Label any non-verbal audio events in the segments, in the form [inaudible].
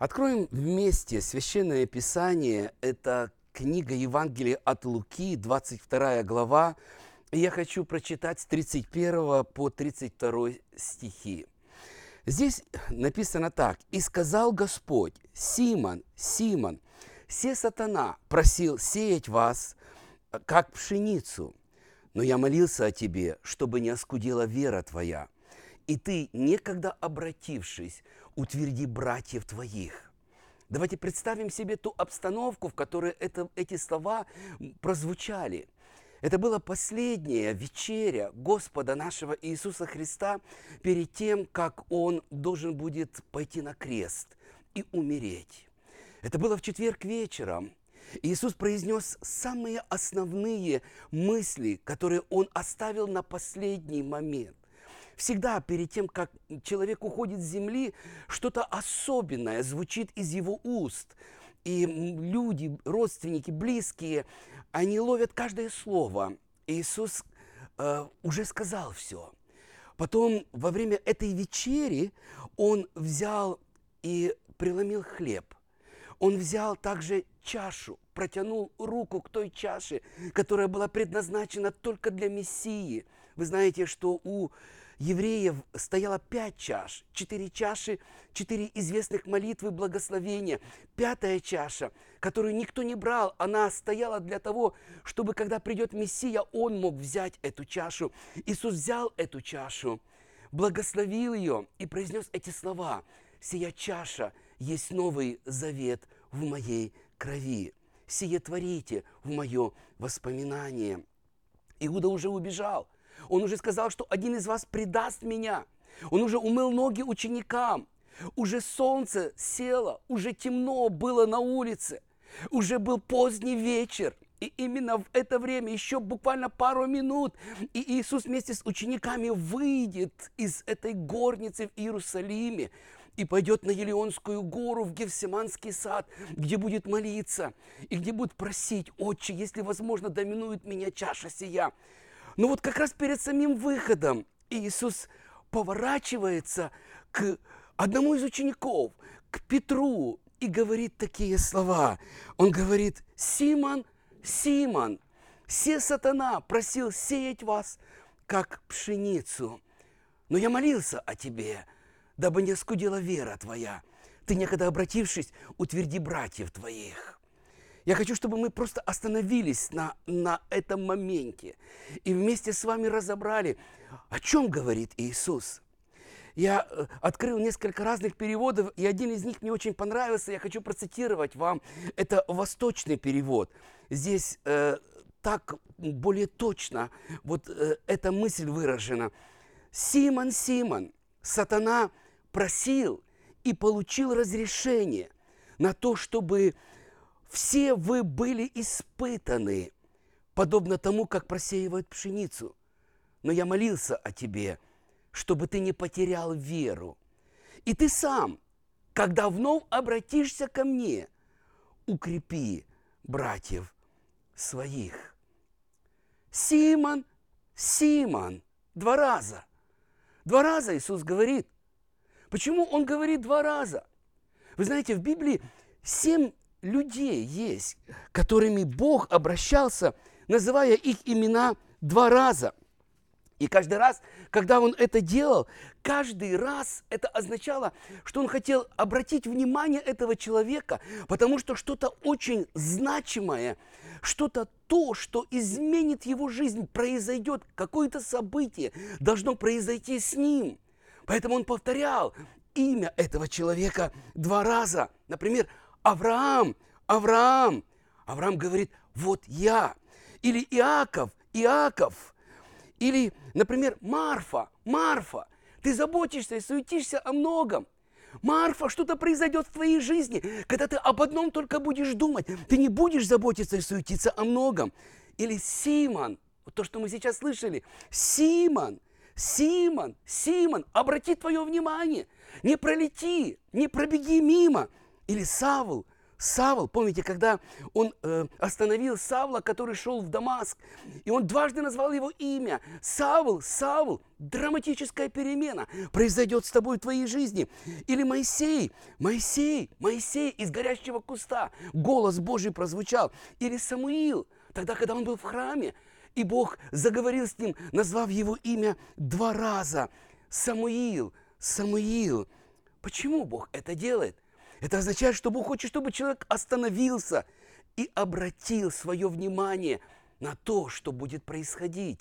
Откроем вместе Священное Писание. Это книга Евангелия от Луки, 22 глава. Я хочу прочитать с 31 по 32 стихи. Здесь написано так. «И сказал Господь, Симон, Симон, все сатана просил сеять вас, как пшеницу, но я молился о тебе, чтобы не оскудела вера твоя. И ты, некогда обратившись, утверди братьев твоих». Давайте представим себе ту обстановку, в которой это, эти слова прозвучали. Это была последняя вечеря Господа нашего Иисуса Христа перед тем, как Он должен будет пойти на крест и умереть. Это было в четверг вечером. Иисус произнес самые основные мысли, которые Он оставил на последний момент. Всегда перед тем, как человек уходит с земли, что-то особенное звучит из его уст. И люди, родственники, близкие, они ловят каждое слово. Иисус э, уже сказал все. Потом во время этой вечери он взял и преломил хлеб. Он взял также чашу, протянул руку к той чаше, которая была предназначена только для Мессии. Вы знаете, что у евреев стояло пять чаш, четыре чаши, четыре известных молитвы благословения. Пятая чаша, которую никто не брал, она стояла для того, чтобы когда придет Мессия, он мог взять эту чашу. Иисус взял эту чашу, благословил ее и произнес эти слова. «Сия чаша есть новый завет в моей крови. Сие творите в мое воспоминание». Иуда уже убежал – он уже сказал, что один из вас предаст меня. Он уже умыл ноги ученикам. Уже солнце село, уже темно было на улице. Уже был поздний вечер. И именно в это время, еще буквально пару минут, и Иисус вместе с учениками выйдет из этой горницы в Иерусалиме и пойдет на Елеонскую гору, в Гефсиманский сад, где будет молиться и где будет просить, «Отче, если возможно, доминует меня чаша сия». Но вот как раз перед самим выходом Иисус поворачивается к одному из учеников, к Петру, и говорит такие слова. Он говорит, Симон, Симон, все сатана просил сеять вас, как пшеницу. Но я молился о тебе, дабы не скудела вера твоя. Ты, некогда обратившись, утверди братьев твоих. Я хочу, чтобы мы просто остановились на, на этом моменте и вместе с вами разобрали, о чем говорит Иисус. Я э, открыл несколько разных переводов, и один из них мне очень понравился. Я хочу процитировать вам. Это восточный перевод. Здесь э, так более точно вот э, эта мысль выражена. Симон, Симон, сатана просил и получил разрешение на то, чтобы все вы были испытаны, подобно тому, как просеивают пшеницу. Но я молился о тебе, чтобы ты не потерял веру. И ты сам, когда вновь обратишься ко мне, укрепи братьев своих. Симон, Симон, два раза. Два раза Иисус говорит. Почему Он говорит два раза? Вы знаете, в Библии семь людей есть, которыми Бог обращался, называя их имена два раза. И каждый раз, когда он это делал, каждый раз это означало, что он хотел обратить внимание этого человека, потому что что-то очень значимое, что-то то, что изменит его жизнь, произойдет, какое-то событие должно произойти с ним. Поэтому он повторял имя этого человека два раза. Например, Авраам, Авраам. Авраам говорит, вот я. Или Иаков, Иаков. Или, например, Марфа, Марфа. Ты заботишься и суетишься о многом. Марфа, что-то произойдет в твоей жизни, когда ты об одном только будешь думать. Ты не будешь заботиться и суетиться о многом. Или Симон, вот то, что мы сейчас слышали. Симон, Симон, Симон, обрати твое внимание. Не пролети, не пробеги мимо. Или Савл, Савл, помните, когда он э, остановил Савла, который шел в Дамаск, и он дважды назвал его имя. Савл, Савл, драматическая перемена произойдет с тобой в твоей жизни. Или Моисей, Моисей, Моисей из горящего куста. Голос Божий прозвучал. Или Самуил, тогда, когда он был в храме, и Бог заговорил с ним, назвав его имя два раза. Самуил, Самуил. Почему Бог это делает? Это означает, что Бог хочет, чтобы человек остановился и обратил свое внимание на то, что будет происходить.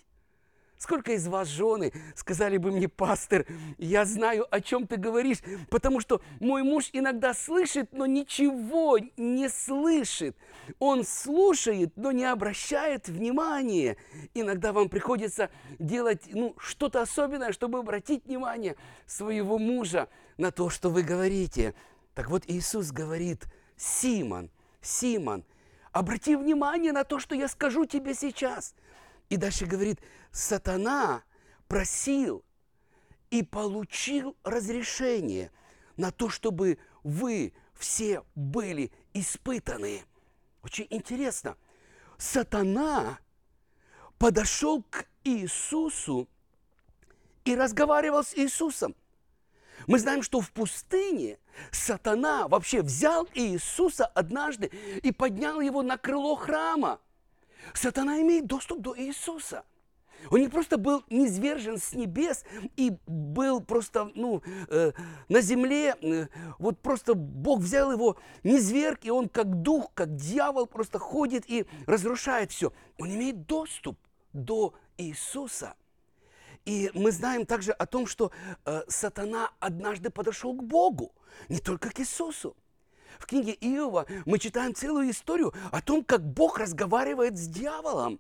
Сколько из вас жены сказали бы мне, пастор, я знаю, о чем ты говоришь, потому что мой муж иногда слышит, но ничего не слышит. Он слушает, но не обращает внимания. Иногда вам приходится делать ну, что-то особенное, чтобы обратить внимание своего мужа на то, что вы говорите. Так вот Иисус говорит, Симон, Симон, обрати внимание на то, что я скажу тебе сейчас. И дальше говорит, сатана просил и получил разрешение на то, чтобы вы все были испытаны. Очень интересно. Сатана подошел к Иисусу и разговаривал с Иисусом. Мы знаем, что в пустыне сатана вообще взял Иисуса однажды и поднял его на крыло храма. Сатана имеет доступ до Иисуса. Он не просто был низвержен с небес и был просто ну, э, на земле, э, вот просто Бог взял его, низверг, и он как дух, как дьявол просто ходит и разрушает все. Он имеет доступ до Иисуса. И мы знаем также о том, что э, сатана однажды подошел к Богу, не только к Иисусу. В книге Иова мы читаем целую историю о том, как Бог разговаривает с дьяволом.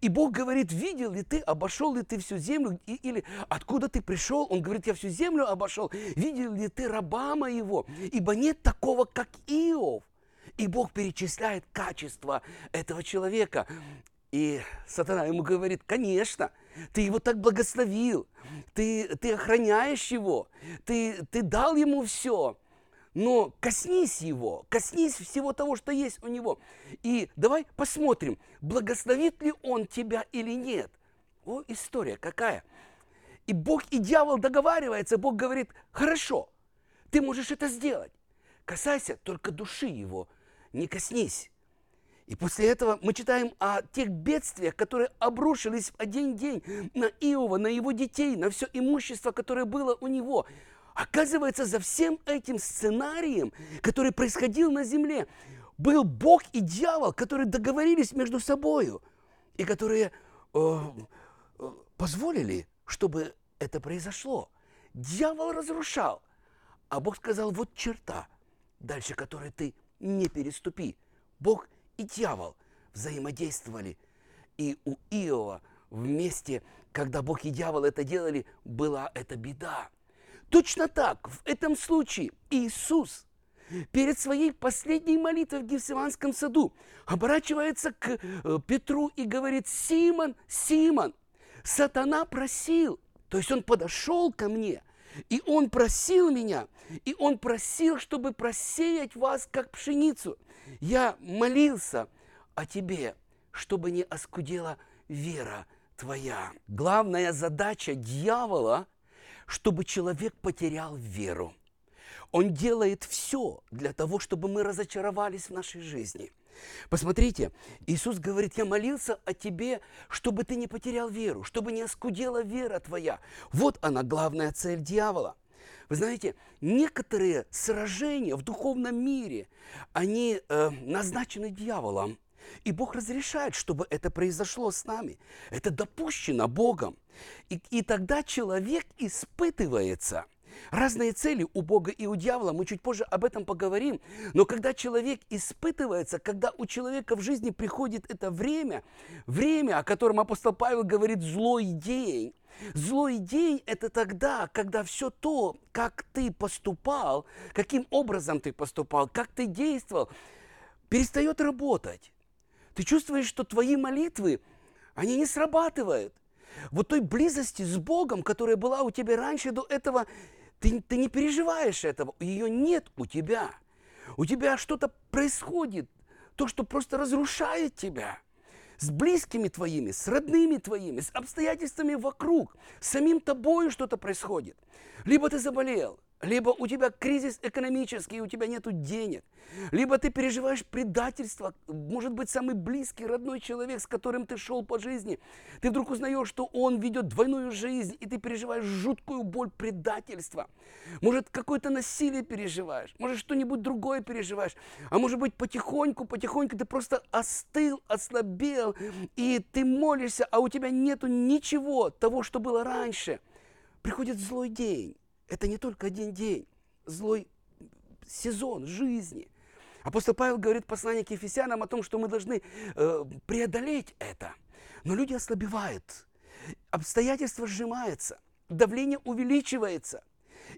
И Бог говорит, видел ли ты, обошел ли ты всю землю, и, или откуда ты пришел? Он говорит, я всю землю обошел. Видел ли ты раба моего? Ибо нет такого, как Иов. И Бог перечисляет качество этого человека. И сатана ему говорит, конечно, ты его так благословил, ты, ты охраняешь его, ты, ты дал ему все но коснись его, коснись всего того, что есть у него. И давай посмотрим, благословит ли он тебя или нет. О, история какая. И Бог и дьявол договаривается, Бог говорит, хорошо, ты можешь это сделать. Касайся только души его, не коснись. И после этого мы читаем о тех бедствиях, которые обрушились в один день на Иова, на его детей, на все имущество, которое было у него. Оказывается, за всем этим сценарием, который происходил на земле, был Бог и дьявол, которые договорились между собой и которые э, э, позволили, чтобы это произошло. Дьявол разрушал, а Бог сказал, вот черта, дальше которой ты не переступи. Бог и дьявол взаимодействовали. И у Иова вместе, когда Бог и дьявол это делали, была эта беда. Точно так, в этом случае Иисус перед своей последней молитвой в Гефсиманском саду оборачивается к э, Петру и говорит, Симон, Симон, сатана просил, то есть он подошел ко мне, и он просил меня, и он просил, чтобы просеять вас, как пшеницу. Я молился о тебе, чтобы не оскудела вера твоя. Главная задача дьявола – чтобы человек потерял веру. Он делает все для того, чтобы мы разочаровались в нашей жизни. Посмотрите, Иисус говорит, я молился о тебе, чтобы ты не потерял веру, чтобы не оскудела вера твоя. Вот она главная цель дьявола. Вы знаете, некоторые сражения в духовном мире, они э, назначены дьяволом. И Бог разрешает, чтобы это произошло с нами. Это допущено Богом. И, и тогда человек испытывается. Разные цели у Бога и у дьявола, мы чуть позже об этом поговорим. Но когда человек испытывается, когда у человека в жизни приходит это время, время, о котором апостол Павел говорит «злой день», Злой день – это тогда, когда все то, как ты поступал, каким образом ты поступал, как ты действовал, перестает работать. Ты чувствуешь, что твои молитвы, они не срабатывают. Вот той близости с Богом, которая была у тебя раньше до этого, ты, ты не переживаешь этого, ее нет у тебя. у тебя что-то происходит, то, что просто разрушает тебя с близкими твоими, с родными твоими, с обстоятельствами вокруг, с самим тобой что-то происходит. Либо ты заболел, либо у тебя кризис экономический, у тебя нет денег, либо ты переживаешь предательство, может быть, самый близкий, родной человек, с которым ты шел по жизни, ты вдруг узнаешь, что он ведет двойную жизнь, и ты переживаешь жуткую боль предательства. Может, какое-то насилие переживаешь, может, что-нибудь другое переживаешь, а может быть, потихоньку, потихоньку ты просто остыл, ослабел, и ты молишься, а у тебя нету ничего того, что было раньше. Приходит злой день, это не только один день, злой сезон жизни. Апостол Павел говорит в Ефесянам о том, что мы должны э, преодолеть это. Но люди ослабевают, обстоятельства сжимаются, давление увеличивается.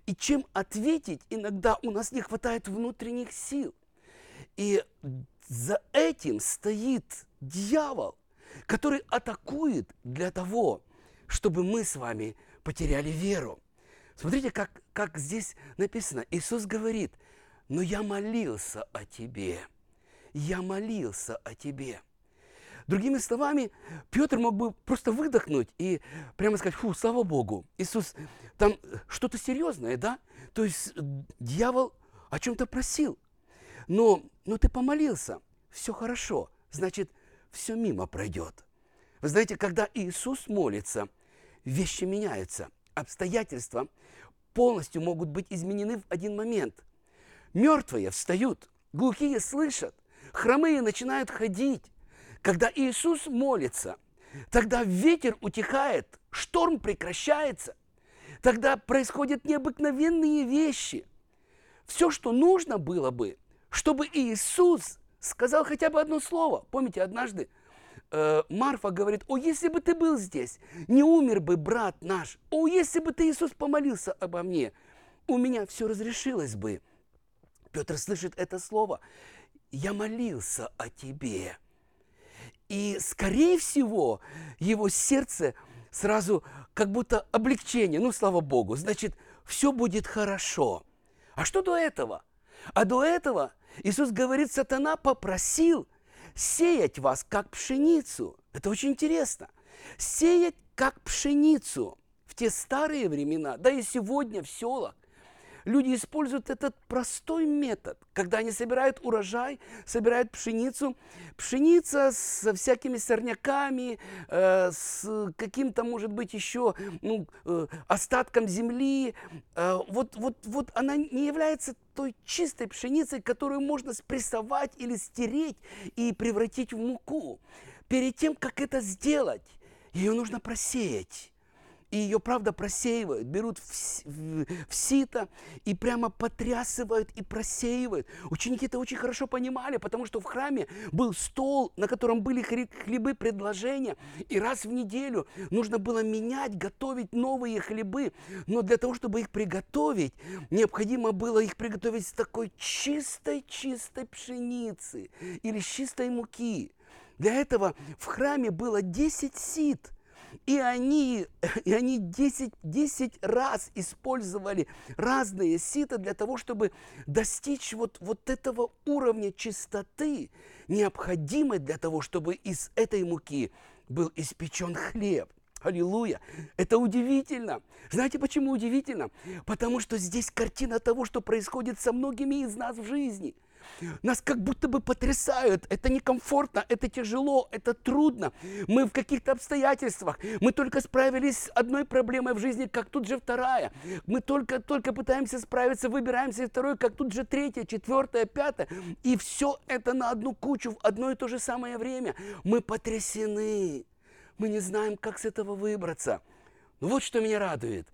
И чем ответить, иногда у нас не хватает внутренних сил. И за этим стоит дьявол, который атакует для того, чтобы мы с вами потеряли веру. Смотрите, как, как здесь написано. Иисус говорит, но я молился о тебе. Я молился о тебе. Другими словами, Петр мог бы просто выдохнуть и прямо сказать, фу, слава Богу, Иисус, там что-то серьезное, да? То есть дьявол о чем-то просил. Но, но ты помолился, все хорошо, значит, все мимо пройдет. Вы знаете, когда Иисус молится, вещи меняются, обстоятельства полностью могут быть изменены в один момент. Мертвые встают, глухие слышат, хромые начинают ходить. Когда Иисус молится, тогда ветер утихает, шторм прекращается, тогда происходят необыкновенные вещи. Все, что нужно было бы, чтобы Иисус сказал хотя бы одно слово. Помните, однажды э, Марфа говорит, о, если бы ты был здесь, не умер бы брат наш. О, если бы ты, Иисус, помолился обо мне, у меня все разрешилось бы. Петр слышит это слово. Я молился о тебе. И, скорее всего, его сердце сразу как будто облегчение. Ну, слава Богу, значит, все будет хорошо. А что до этого? А до этого Иисус говорит, сатана попросил – сеять вас, как пшеницу. Это очень интересно. Сеять, как пшеницу. В те старые времена, да и сегодня в селах, люди используют этот простой метод, когда они собирают урожай, собирают пшеницу. Пшеница со всякими сорняками, э, с каким-то, может быть, еще ну, э, остатком земли. Э, вот, вот, вот она не является той чистой пшеницей, которую можно спрессовать или стереть и превратить в муку. Перед тем, как это сделать, ее нужно просеять и ее, правда, просеивают, берут в, в, в сито и прямо потрясывают и просеивают. Ученики это очень хорошо понимали, потому что в храме был стол, на котором были хлебы предложения, и раз в неделю нужно было менять, готовить новые хлебы. Но для того, чтобы их приготовить, необходимо было их приготовить с такой чистой-чистой пшеницы или с чистой муки. Для этого в храме было 10 сит – и они, [laughs] и они 10, 10 раз использовали разные сита для того, чтобы достичь вот, вот этого уровня чистоты, необходимой для того, чтобы из этой муки был испечен хлеб. Аллилуйя! Это удивительно. Знаете, почему удивительно? Потому что здесь картина того, что происходит со многими из нас в жизни – нас как будто бы потрясают. Это некомфортно, это тяжело, это трудно. Мы в каких-то обстоятельствах. Мы только справились с одной проблемой в жизни, как тут же вторая. Мы только, только пытаемся справиться, выбираемся из второй, как тут же третья, четвертая, пятая. И все это на одну кучу в одно и то же самое время. Мы потрясены. Мы не знаем, как с этого выбраться. Но вот что меня радует.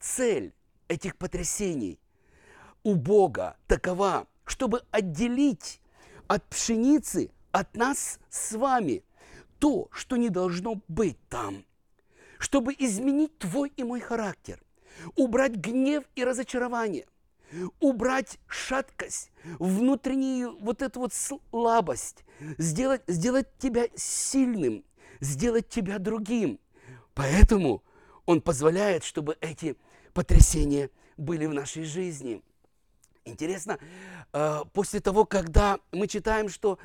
Цель этих потрясений у Бога такова, чтобы отделить от пшеницы, от нас с вами, то, что не должно быть там, чтобы изменить твой и мой характер, убрать гнев и разочарование, убрать шаткость, внутреннюю вот эту вот слабость, сделать, сделать тебя сильным, сделать тебя другим. Поэтому Он позволяет, чтобы эти потрясения были в нашей жизни – Интересно, э, после того, когда мы читаем, что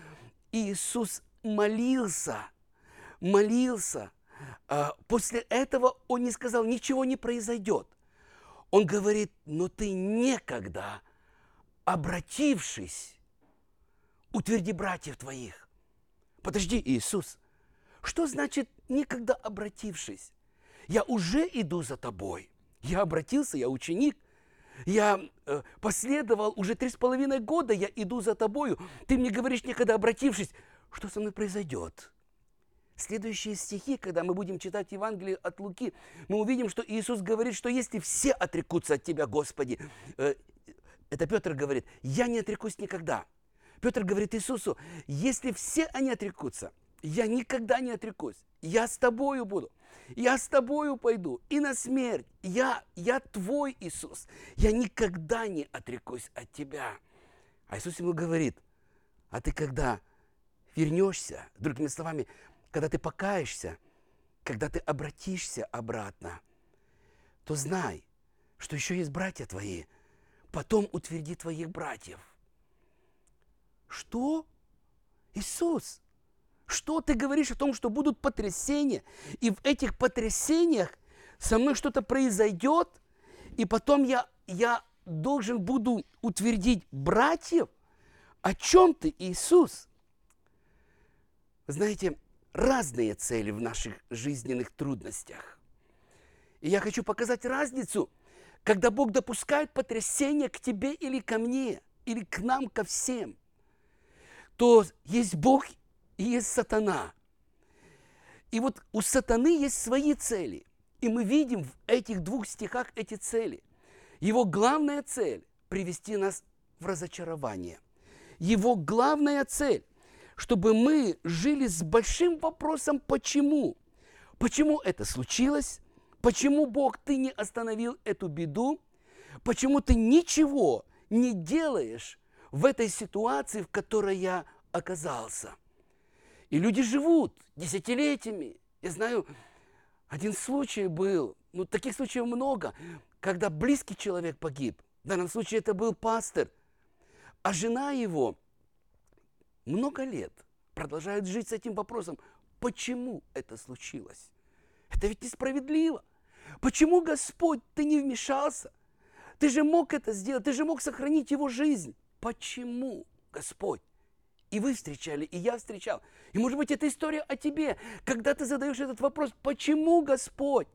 Иисус молился, молился, э, после этого Он не сказал, ничего не произойдет. Он говорит, но ты некогда, обратившись, утверди братьев твоих. Подожди, Иисус, что значит некогда обратившись? Я уже иду за тобой. Я обратился, я ученик. Я э, последовал уже три с половиной года, я иду за тобою. Ты мне говоришь, некогда обратившись, что со мной произойдет? Следующие стихи, когда мы будем читать Евангелие от Луки, мы увидим, что Иисус говорит, что если все отрекутся от Тебя, Господи, э, это Петр говорит, я не отрекусь никогда. Петр говорит Иисусу, если все они отрекутся, я никогда не отрекусь. Я с тобою буду. Я с тобою пойду и на смерть. Я, я твой Иисус. Я никогда не отрекусь от тебя. А Иисус ему говорит, а ты когда вернешься, другими словами, когда ты покаешься, когда ты обратишься обратно, то знай, что еще есть братья твои. Потом утверди твоих братьев. Что? Иисус, что ты говоришь о том, что будут потрясения, и в этих потрясениях со мной что-то произойдет, и потом я, я должен буду утвердить братьев? О чем ты, Иисус? знаете, разные цели в наших жизненных трудностях. И я хочу показать разницу, когда Бог допускает потрясение к тебе или ко мне, или к нам, ко всем, то есть Бог и есть сатана. И вот у сатаны есть свои цели. И мы видим в этих двух стихах эти цели. Его главная цель – привести нас в разочарование. Его главная цель чтобы мы жили с большим вопросом «почему?». Почему это случилось? Почему, Бог, ты не остановил эту беду? Почему ты ничего не делаешь в этой ситуации, в которой я оказался? И люди живут десятилетиями. Я знаю, один случай был, ну таких случаев много, когда близкий человек погиб. В данном случае это был пастор. А жена его много лет продолжают жить с этим вопросом. Почему это случилось? Это ведь несправедливо. Почему, Господь, ты не вмешался? Ты же мог это сделать, ты же мог сохранить его жизнь. Почему, Господь? И вы встречали, и я встречал. И может быть, это история о тебе, когда ты задаешь этот вопрос, почему, Господь?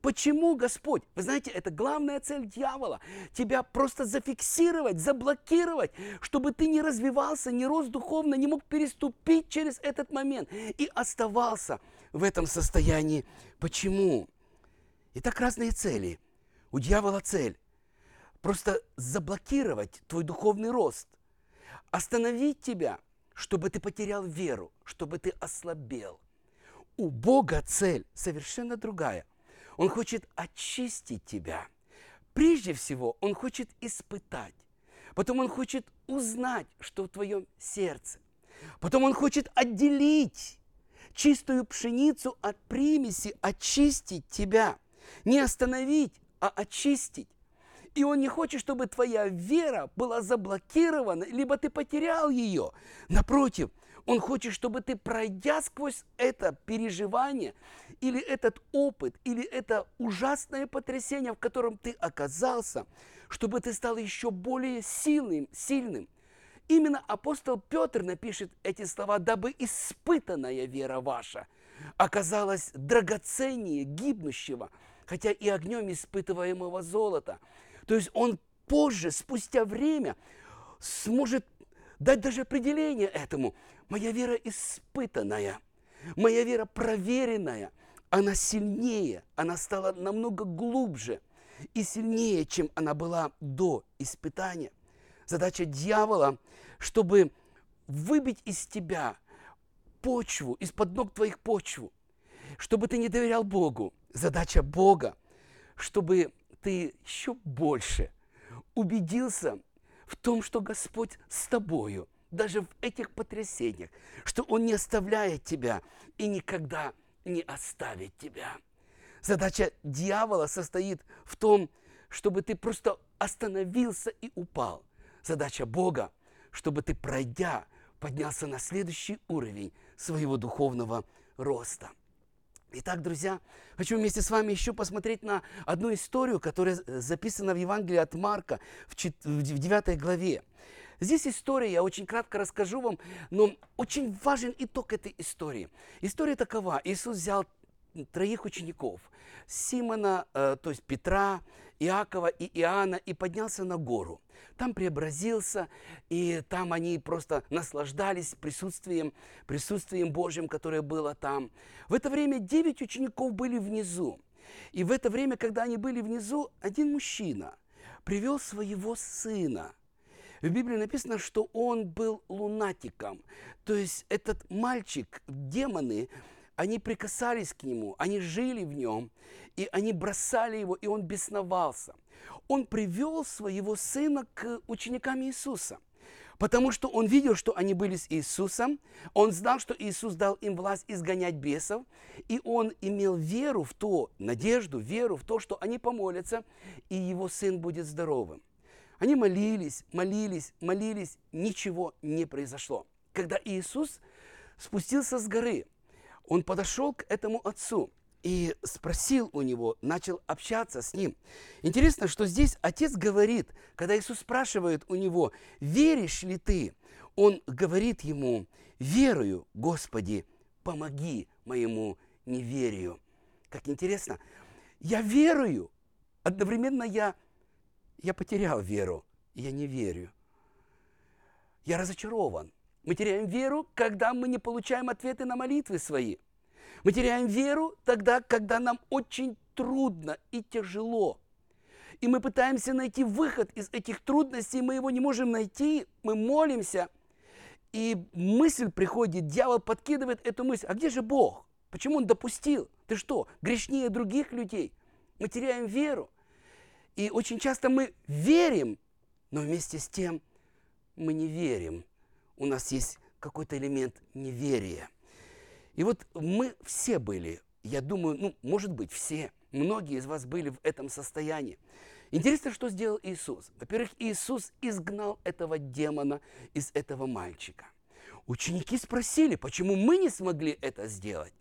Почему Господь? Вы знаете, это главная цель дьявола. Тебя просто зафиксировать, заблокировать, чтобы ты не развивался, не рос духовно, не мог переступить через этот момент и оставался в этом состоянии. Почему? Итак, разные цели. У дьявола цель просто заблокировать твой духовный рост, остановить тебя, чтобы ты потерял веру, чтобы ты ослабел. У Бога цель совершенно другая. Он хочет очистить тебя. Прежде всего, Он хочет испытать. Потом Он хочет узнать, что в твоем сердце. Потом Он хочет отделить чистую пшеницу от примеси, очистить тебя. Не остановить, а очистить. И Он не хочет, чтобы твоя вера была заблокирована, либо ты потерял ее. Напротив, Он хочет, чтобы ты, пройдя сквозь это переживание, или этот опыт, или это ужасное потрясение, в котором ты оказался, чтобы ты стал еще более сильным, сильным. Именно апостол Петр напишет эти слова, дабы испытанная вера ваша оказалась драгоценнее гибнущего, хотя и огнем испытываемого золота. То есть он позже, спустя время, сможет дать даже определение этому. Моя вера испытанная, моя вера проверенная – она сильнее, она стала намного глубже и сильнее, чем она была до испытания. Задача дьявола, чтобы выбить из тебя почву, из-под ног твоих почву, чтобы ты не доверял Богу. Задача Бога, чтобы ты еще больше убедился в том, что Господь с тобою, даже в этих потрясениях, что Он не оставляет тебя и никогда не оставит тебя. Задача дьявола состоит в том, чтобы ты просто остановился и упал. Задача Бога, чтобы ты, пройдя, поднялся на следующий уровень своего духовного роста. Итак, друзья, хочу вместе с вами еще посмотреть на одну историю, которая записана в Евангелии от Марка в 9 главе. Здесь история, я очень кратко расскажу вам, но очень важен итог этой истории. История такова. Иисус взял троих учеников, Симона, э, то есть Петра, Иакова и Иоанна, и поднялся на гору. Там преобразился, и там они просто наслаждались присутствием, присутствием Божьим, которое было там. В это время девять учеников были внизу. И в это время, когда они были внизу, один мужчина привел своего сына. В Библии написано, что он был лунатиком. То есть этот мальчик, демоны, они прикасались к нему, они жили в нем, и они бросали его, и он бесновался. Он привел своего сына к ученикам Иисуса, потому что он видел, что они были с Иисусом, он знал, что Иисус дал им власть изгонять бесов, и он имел веру в то, надежду, веру в то, что они помолятся, и его сын будет здоровым. Они молились, молились, молились, ничего не произошло. Когда Иисус спустился с горы, он подошел к этому отцу и спросил у него, начал общаться с ним. Интересно, что здесь отец говорит, когда Иисус спрашивает у него, веришь ли ты? Он говорит ему, верую, Господи, помоги моему неверию. Как интересно, я верую, одновременно я, я потерял веру, я не верю. Я разочарован. Мы теряем веру, когда мы не получаем ответы на молитвы свои. Мы теряем веру тогда, когда нам очень трудно и тяжело. И мы пытаемся найти выход из этих трудностей, мы его не можем найти, мы молимся. И мысль приходит, дьявол подкидывает эту мысль. А где же Бог? Почему он допустил? Ты что, грешнее других людей? Мы теряем веру. И очень часто мы верим, но вместе с тем мы не верим у нас есть какой-то элемент неверия. И вот мы все были, я думаю, ну, может быть, все, многие из вас были в этом состоянии. Интересно, что сделал Иисус. Во-первых, Иисус изгнал этого демона из этого мальчика. Ученики спросили, почему мы не смогли это сделать.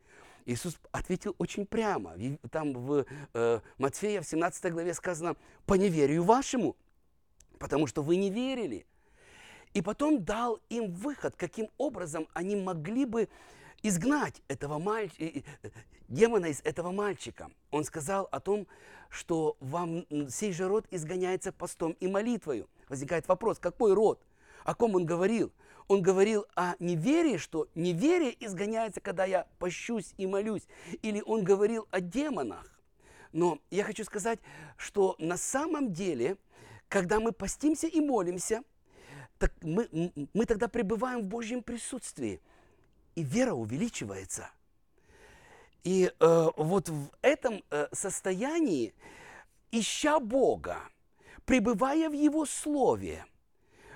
Иисус ответил очень прямо. Там в э, Матфея в 17 главе сказано, по неверию вашему, потому что вы не верили. И потом дал им выход, каким образом они могли бы изгнать этого мальчика, демона из этого мальчика. Он сказал о том, что вам сей же род изгоняется постом и молитвою. Возникает вопрос, какой род? О ком он говорил? Он говорил о неверии, что неверие изгоняется, когда я пощусь и молюсь. Или он говорил о демонах. Но я хочу сказать, что на самом деле, когда мы постимся и молимся, так мы, мы тогда пребываем в Божьем присутствии, и вера увеличивается. И э, вот в этом э, состоянии, ища Бога, пребывая в Его Слове,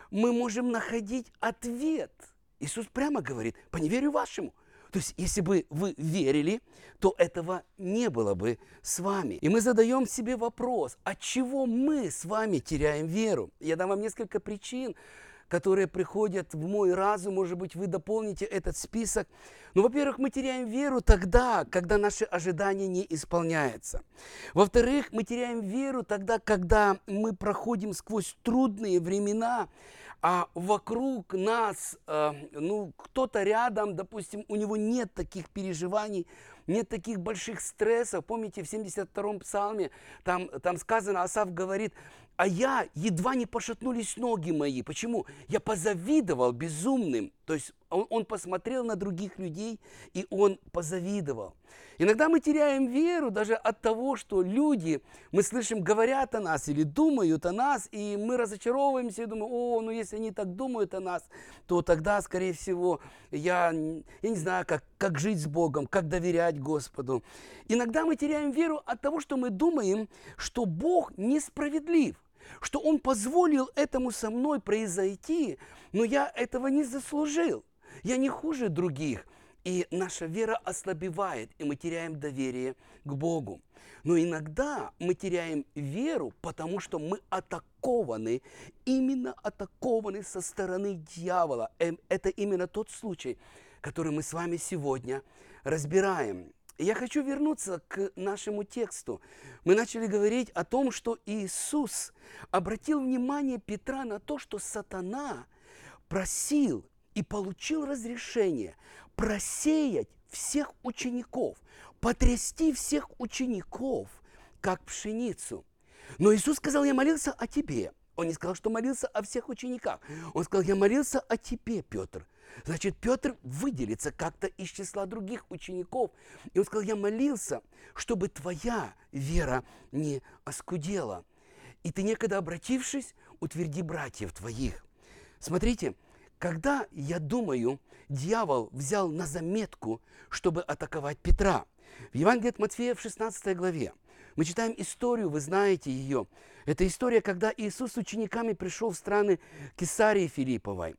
мы можем находить ответ. Иисус прямо говорит, по неверию вашему. То есть, если бы вы верили, то этого не было бы с вами. И мы задаем себе вопрос, от чего мы с вами теряем веру? Я дам вам несколько причин, которые приходят в мой разум, может быть, вы дополните этот список. Ну, во-первых, мы теряем веру тогда, когда наши ожидания не исполняются. Во-вторых, мы теряем веру тогда, когда мы проходим сквозь трудные времена, а вокруг нас, э, ну, кто-то рядом, допустим, у него нет таких переживаний, нет таких больших стрессов. Помните, в 72-м псалме там, там сказано, Асав говорит, а я едва не пошатнулись ноги мои. Почему? Я позавидовал безумным. То есть он, он посмотрел на других людей, и он позавидовал. Иногда мы теряем веру даже от того, что люди, мы слышим, говорят о нас или думают о нас, и мы разочаровываемся и думаем, о, ну если они так думают о нас, то тогда, скорее всего, я, я не знаю, как, как жить с Богом, как доверять Господу. Иногда мы теряем веру от того, что мы думаем, что Бог несправедлив что Он позволил этому со мной произойти, но я этого не заслужил. Я не хуже других. и наша вера ослабевает, и мы теряем доверие к Богу. Но иногда мы теряем веру, потому что мы атакованы, именно атакованы со стороны дьявола. Эм, это именно тот случай, который мы с вами сегодня разбираем. Я хочу вернуться к нашему тексту. Мы начали говорить о том, что Иисус обратил внимание Петра на то, что сатана просил и получил разрешение просеять всех учеников, потрясти всех учеников, как пшеницу. Но Иисус сказал, я молился о тебе. Он не сказал, что молился о всех учениках. Он сказал, я молился о тебе, Петр. Значит, Петр выделится как-то из числа других учеников. И он сказал, я молился, чтобы твоя вера не оскудела. И ты некогда обратившись, утверди братьев твоих. Смотрите, когда, я думаю, дьявол взял на заметку, чтобы атаковать Петра, в Евангелии от Матфея в 16 главе мы читаем историю, вы знаете ее. Это история, когда Иисус с учениками пришел в страны Кесарии Филипповой.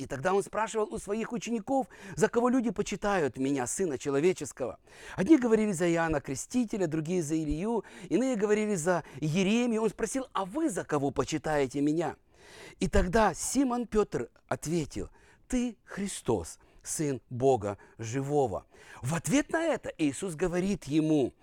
И тогда он спрашивал у своих учеников, за кого люди почитают меня, Сына Человеческого. Одни говорили за Иоанна Крестителя, другие за Илью, иные говорили за Еремию. Он спросил, а вы за кого почитаете меня? И тогда Симон Петр ответил, ты Христос, Сын Бога Живого. В ответ на это Иисус говорит ему,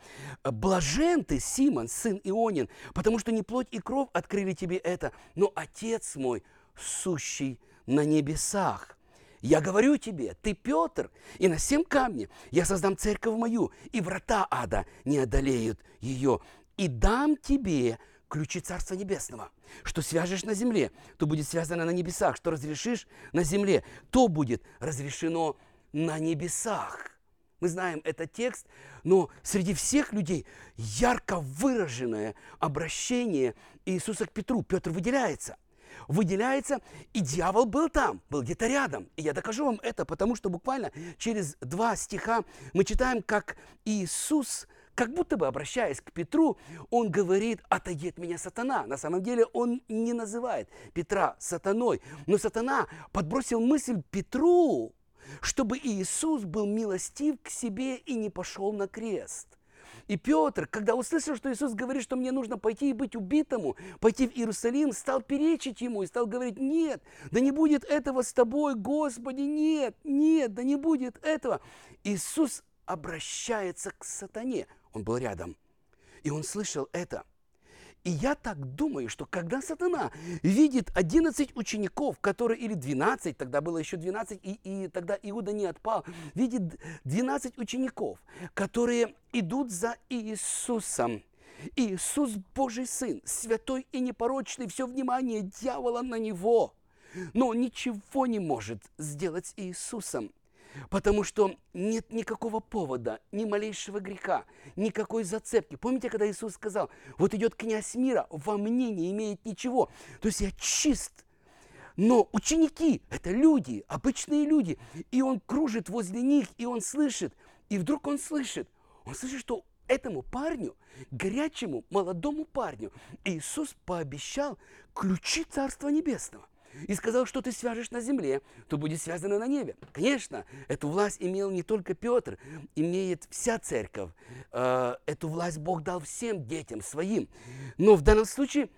блажен ты, Симон, сын Ионин, потому что не плоть и кровь открыли тебе это, но Отец мой, сущий на небесах. Я говорю тебе, ты Петр, и на семь камне я создам церковь мою, и врата ада не одолеют ее, и дам тебе ключи Царства Небесного. Что свяжешь на земле, то будет связано на небесах. Что разрешишь на земле, то будет разрешено на небесах. Мы знаем этот текст, но среди всех людей ярко выраженное обращение Иисуса к Петру. Петр выделяется. Выделяется, и дьявол был там, был где-то рядом. И я докажу вам это, потому что буквально через два стиха мы читаем, как Иисус как будто бы обращаясь к Петру, он говорит, отойди от меня, сатана. На самом деле он не называет Петра сатаной, но сатана подбросил мысль Петру, чтобы Иисус был милостив к себе и не пошел на крест. И Петр, когда услышал, что Иисус говорит, что мне нужно пойти и быть убитому, пойти в Иерусалим, стал перечить ему и стал говорить, нет, да не будет этого с тобой, Господи, нет, нет, да не будет этого. Иисус обращается к сатане. Он был рядом. И он слышал это. И я так думаю, что когда сатана видит 11 учеников, которые, или 12, тогда было еще 12, и, и тогда Иуда не отпал, видит 12 учеников, которые идут за Иисусом. Иисус Божий Сын, святой и непорочный, все внимание дьявола на Него. Но ничего не может сделать с Иисусом. Потому что нет никакого повода, ни малейшего греха, никакой зацепки. Помните, когда Иисус сказал, вот идет князь мира, во мне не имеет ничего. То есть я чист. Но ученики – это люди, обычные люди. И он кружит возле них, и он слышит. И вдруг он слышит. Он слышит, что этому парню, горячему, молодому парню, Иисус пообещал ключи Царства Небесного и сказал, что ты свяжешь на земле, то будет связано на небе. Конечно, эту власть имел не только Петр, имеет вся церковь. Э, эту власть Бог дал всем детям своим. Но в данном случае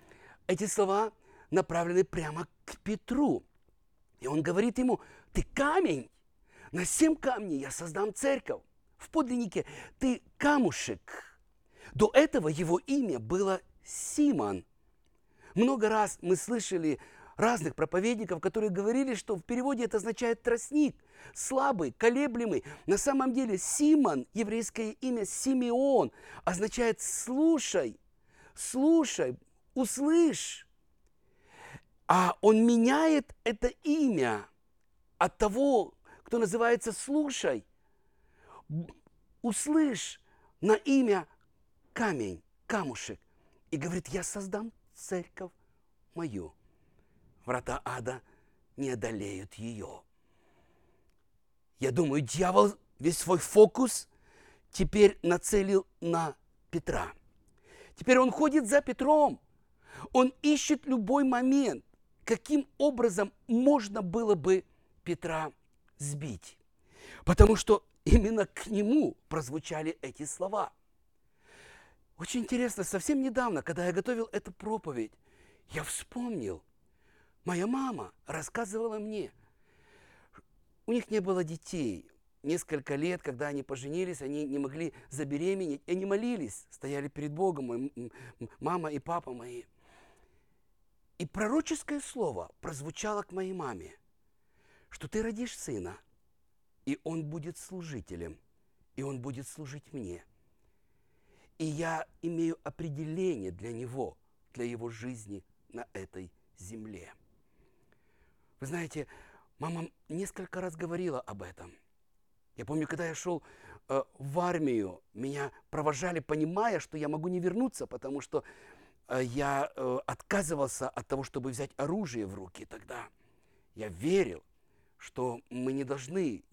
эти слова направлены прямо к Петру. И он говорит ему, ты камень, на семь камней я создам церковь. В подлиннике ты камушек. До этого его имя было Симон. Много раз мы слышали разных проповедников, которые говорили, что в переводе это означает тростник, слабый, колеблемый. На самом деле Симон, еврейское имя Симеон, означает слушай, слушай, услышь. А он меняет это имя от того, кто называется слушай, услышь на имя камень, камушек. И говорит, я создам церковь мою врата ада не одолеют ее. Я думаю, дьявол весь свой фокус теперь нацелил на Петра. Теперь он ходит за Петром. Он ищет любой момент, каким образом можно было бы Петра сбить. Потому что именно к нему прозвучали эти слова. Очень интересно, совсем недавно, когда я готовил эту проповедь, я вспомнил, моя мама рассказывала мне, у них не было детей, несколько лет, когда они поженились, они не могли забеременеть, они молились, стояли перед Богом, мама и папа мои. И пророческое слово прозвучало к моей маме, что ты родишь сына, и он будет служителем, и он будет служить мне. И я имею определение для него, для его жизни на этой земле. Вы знаете, мама несколько раз говорила об этом – я помню, когда я шел э, в армию, меня провожали, понимая, что я могу не вернуться, потому что э, я э, отказывался от того, чтобы взять оружие в руки тогда. Я верил, что мы не должны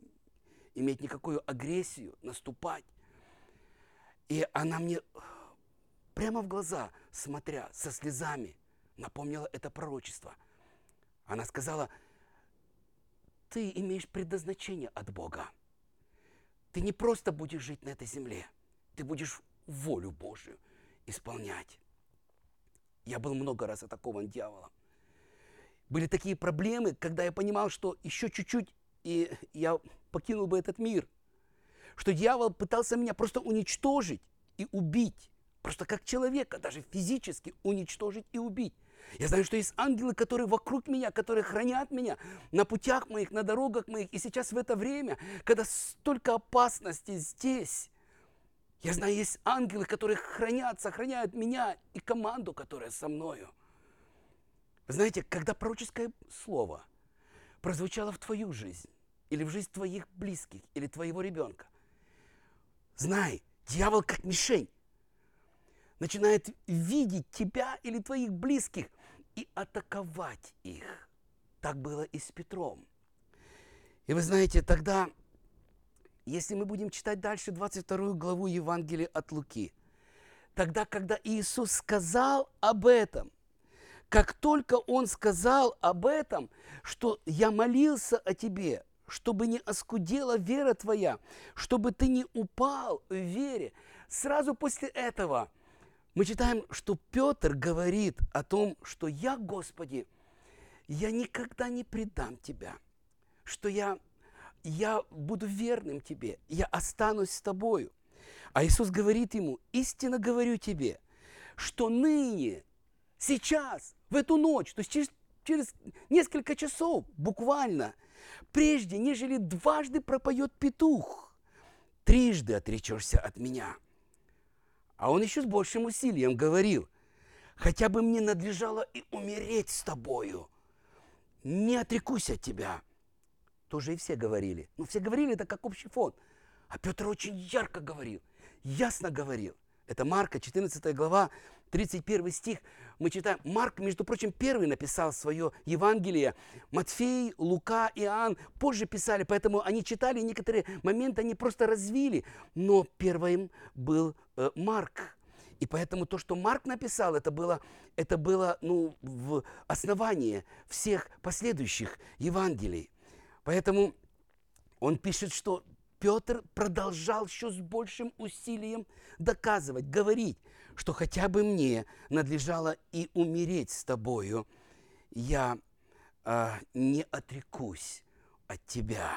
иметь никакую агрессию, наступать. И она мне прямо в глаза, смотря, со слезами, напомнила это пророчество. Она сказала, ты имеешь предназначение от Бога. Ты не просто будешь жить на этой земле, ты будешь волю Божию исполнять. Я был много раз атакован дьяволом. Были такие проблемы, когда я понимал, что еще чуть-чуть, и я покинул бы этот мир. Что дьявол пытался меня просто уничтожить и убить. Просто как человека, даже физически уничтожить и убить. Я знаю, что есть ангелы, которые вокруг меня, которые хранят меня на путях моих, на дорогах моих. И сейчас в это время, когда столько опасностей здесь, я знаю, есть ангелы, которые хранят, сохраняют меня и команду, которая со мною. Вы знаете, когда пророческое слово прозвучало в твою жизнь, или в жизнь твоих близких, или твоего ребенка, знай, дьявол как мишень начинает видеть тебя или твоих близких и атаковать их. Так было и с Петром. И вы знаете, тогда, если мы будем читать дальше 22 главу Евангелия от Луки, тогда, когда Иисус сказал об этом, как только Он сказал об этом, что я молился о тебе, чтобы не оскудела вера твоя, чтобы ты не упал в вере, сразу после этого – мы читаем, что Петр говорит о том, что я, Господи, я никогда не предам Тебя, что я, я буду верным Тебе, я останусь с Тобою. А Иисус говорит ему, истинно говорю тебе, что ныне, сейчас, в эту ночь, то есть через, через несколько часов, буквально, прежде, нежели дважды пропоет петух, трижды отречешься от меня – а он еще с большим усилием говорил, хотя бы мне надлежало и умереть с тобою. Не отрекусь от тебя. Тоже и все говорили. Ну, все говорили это как общий фон. А Петр очень ярко говорил, ясно говорил. Это Марка, 14 глава, 31 стих. Мы читаем, Марк, между прочим, первый написал свое Евангелие. Матфей, Лука, Иоанн позже писали, поэтому они читали некоторые моменты, они просто развили. Но первым был э, Марк. И поэтому то, что Марк написал, это было, это было ну, в основании всех последующих Евангелий. Поэтому он пишет, что Петр продолжал еще с большим усилием доказывать, говорить, что хотя бы мне надлежало и умереть с тобою, я э, не отрекусь от тебя.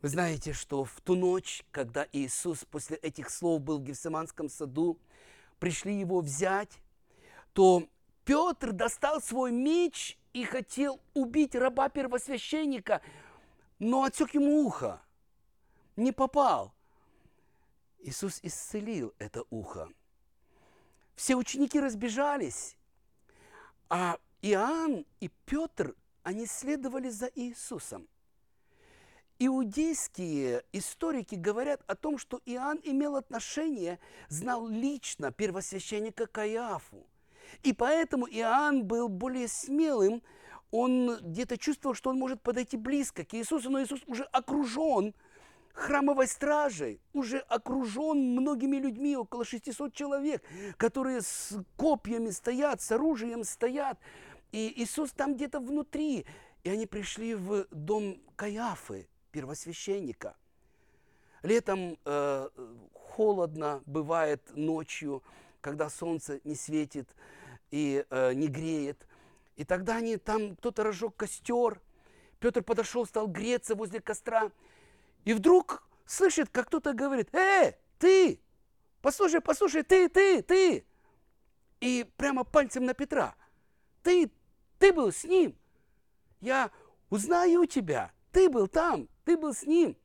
Вы знаете, что в ту ночь, когда Иисус после этих слов был в Гефсиманском саду, пришли его взять, то Петр достал свой меч и хотел убить раба первосвященника, но отсек ему ухо не попал. Иисус исцелил это ухо. Все ученики разбежались, а Иоанн и Петр, они следовали за Иисусом. Иудейские историки говорят о том, что Иоанн имел отношение, знал лично первосвященника Каиафу. И поэтому Иоанн был более смелым, он где-то чувствовал, что он может подойти близко к Иисусу, но Иисус уже окружен – храмовой стражей, уже окружен многими людьми, около 600 человек, которые с копьями стоят, с оружием стоят. И Иисус там где-то внутри. И они пришли в дом Каяфы, первосвященника. Летом э, холодно бывает ночью, когда солнце не светит и э, не греет. И тогда они там, кто-то разжег костер. Петр подошел, стал греться возле костра. И вдруг слышит, как кто-то говорит, «Э, ты! Послушай, послушай, ты, ты, ты!» И прямо пальцем на Петра. «Ты, ты был с ним! Я узнаю тебя! Ты был там, ты был с ним!»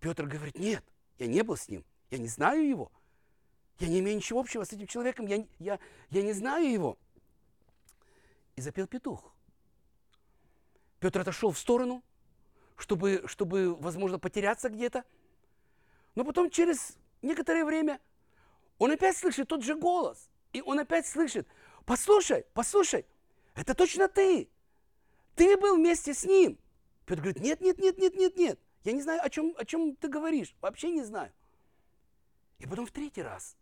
Петр говорит, «Нет, я не был с ним, я не знаю его. Я не имею ничего общего с этим человеком, я, я, я не знаю его». И запел петух. Петр отошел в сторону, чтобы, чтобы, возможно, потеряться где-то. Но потом через некоторое время он опять слышит тот же голос. И он опять слышит, послушай, послушай, это точно ты. Ты был вместе с ним. Петр говорит, нет, нет, нет, нет, нет, нет. Я не знаю, о чем, о чем ты говоришь. Вообще не знаю. И потом в третий раз.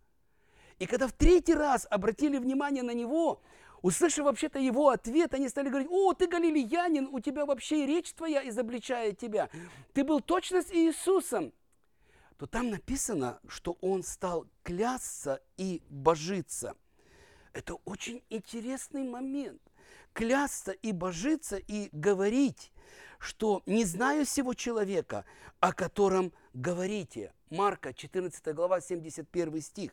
И когда в третий раз обратили внимание на него, услышав вообще-то его ответ, они стали говорить, о, ты галилеянин, у тебя вообще и речь твоя изобличает тебя. Ты был точно с Иисусом. То там написано, что он стал клясться и божиться. Это очень интересный момент. Клясться и божиться и говорить, что не знаю всего человека, о котором говорите. Марка 14 глава 71 стих.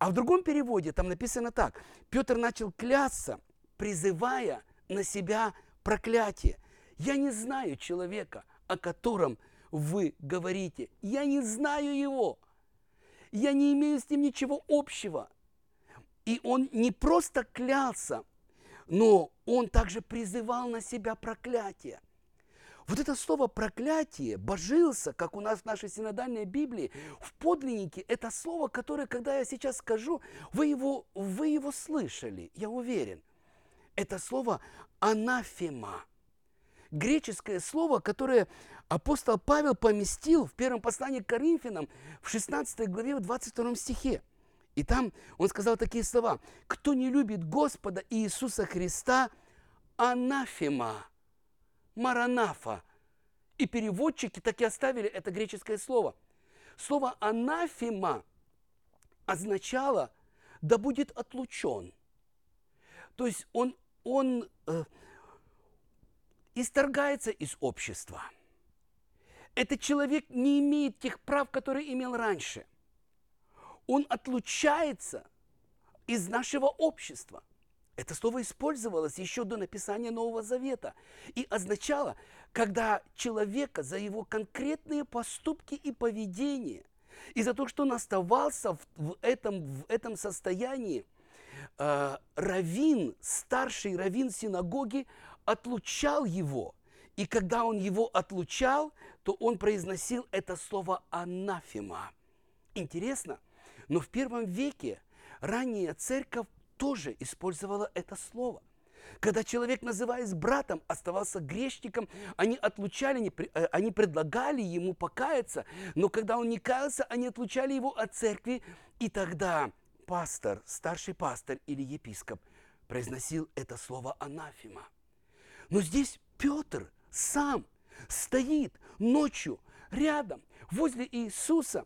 А в другом переводе там написано так. Петр начал клясться, призывая на себя проклятие. Я не знаю человека, о котором вы говорите. Я не знаю его. Я не имею с ним ничего общего. И он не просто клялся, но он также призывал на себя проклятие. Вот это слово проклятие, божился, как у нас в нашей синодальной Библии, в подлиннике, это слово, которое, когда я сейчас скажу, вы его, вы его слышали, я уверен. Это слово анафема. Греческое слово, которое апостол Павел поместил в первом послании к Коринфянам в 16 главе, в 22 стихе. И там он сказал такие слова. «Кто не любит Господа Иисуса Христа, анафема» маранафа. И переводчики так и оставили это греческое слово. Слово анафема означало «да будет отлучен». То есть он, он э, исторгается из общества. Этот человек не имеет тех прав, которые имел раньше. Он отлучается из нашего общества. Это слово использовалось еще до написания Нового Завета и означало, когда человека за его конкретные поступки и поведение, и за то, что он оставался в, этом, в этом состоянии, э, равин, старший равин синагоги, отлучал его. И когда он его отлучал, то он произносил это слово анафема. Интересно, но в первом веке ранняя церковь тоже использовала это слово. Когда человек, называясь братом, оставался грешником, они отлучали, э, они предлагали ему покаяться, но когда он не каялся, они отлучали его от церкви, и тогда пастор, старший пастор или епископ произносил это слово анафема. Но здесь Петр сам стоит ночью рядом, возле Иисуса,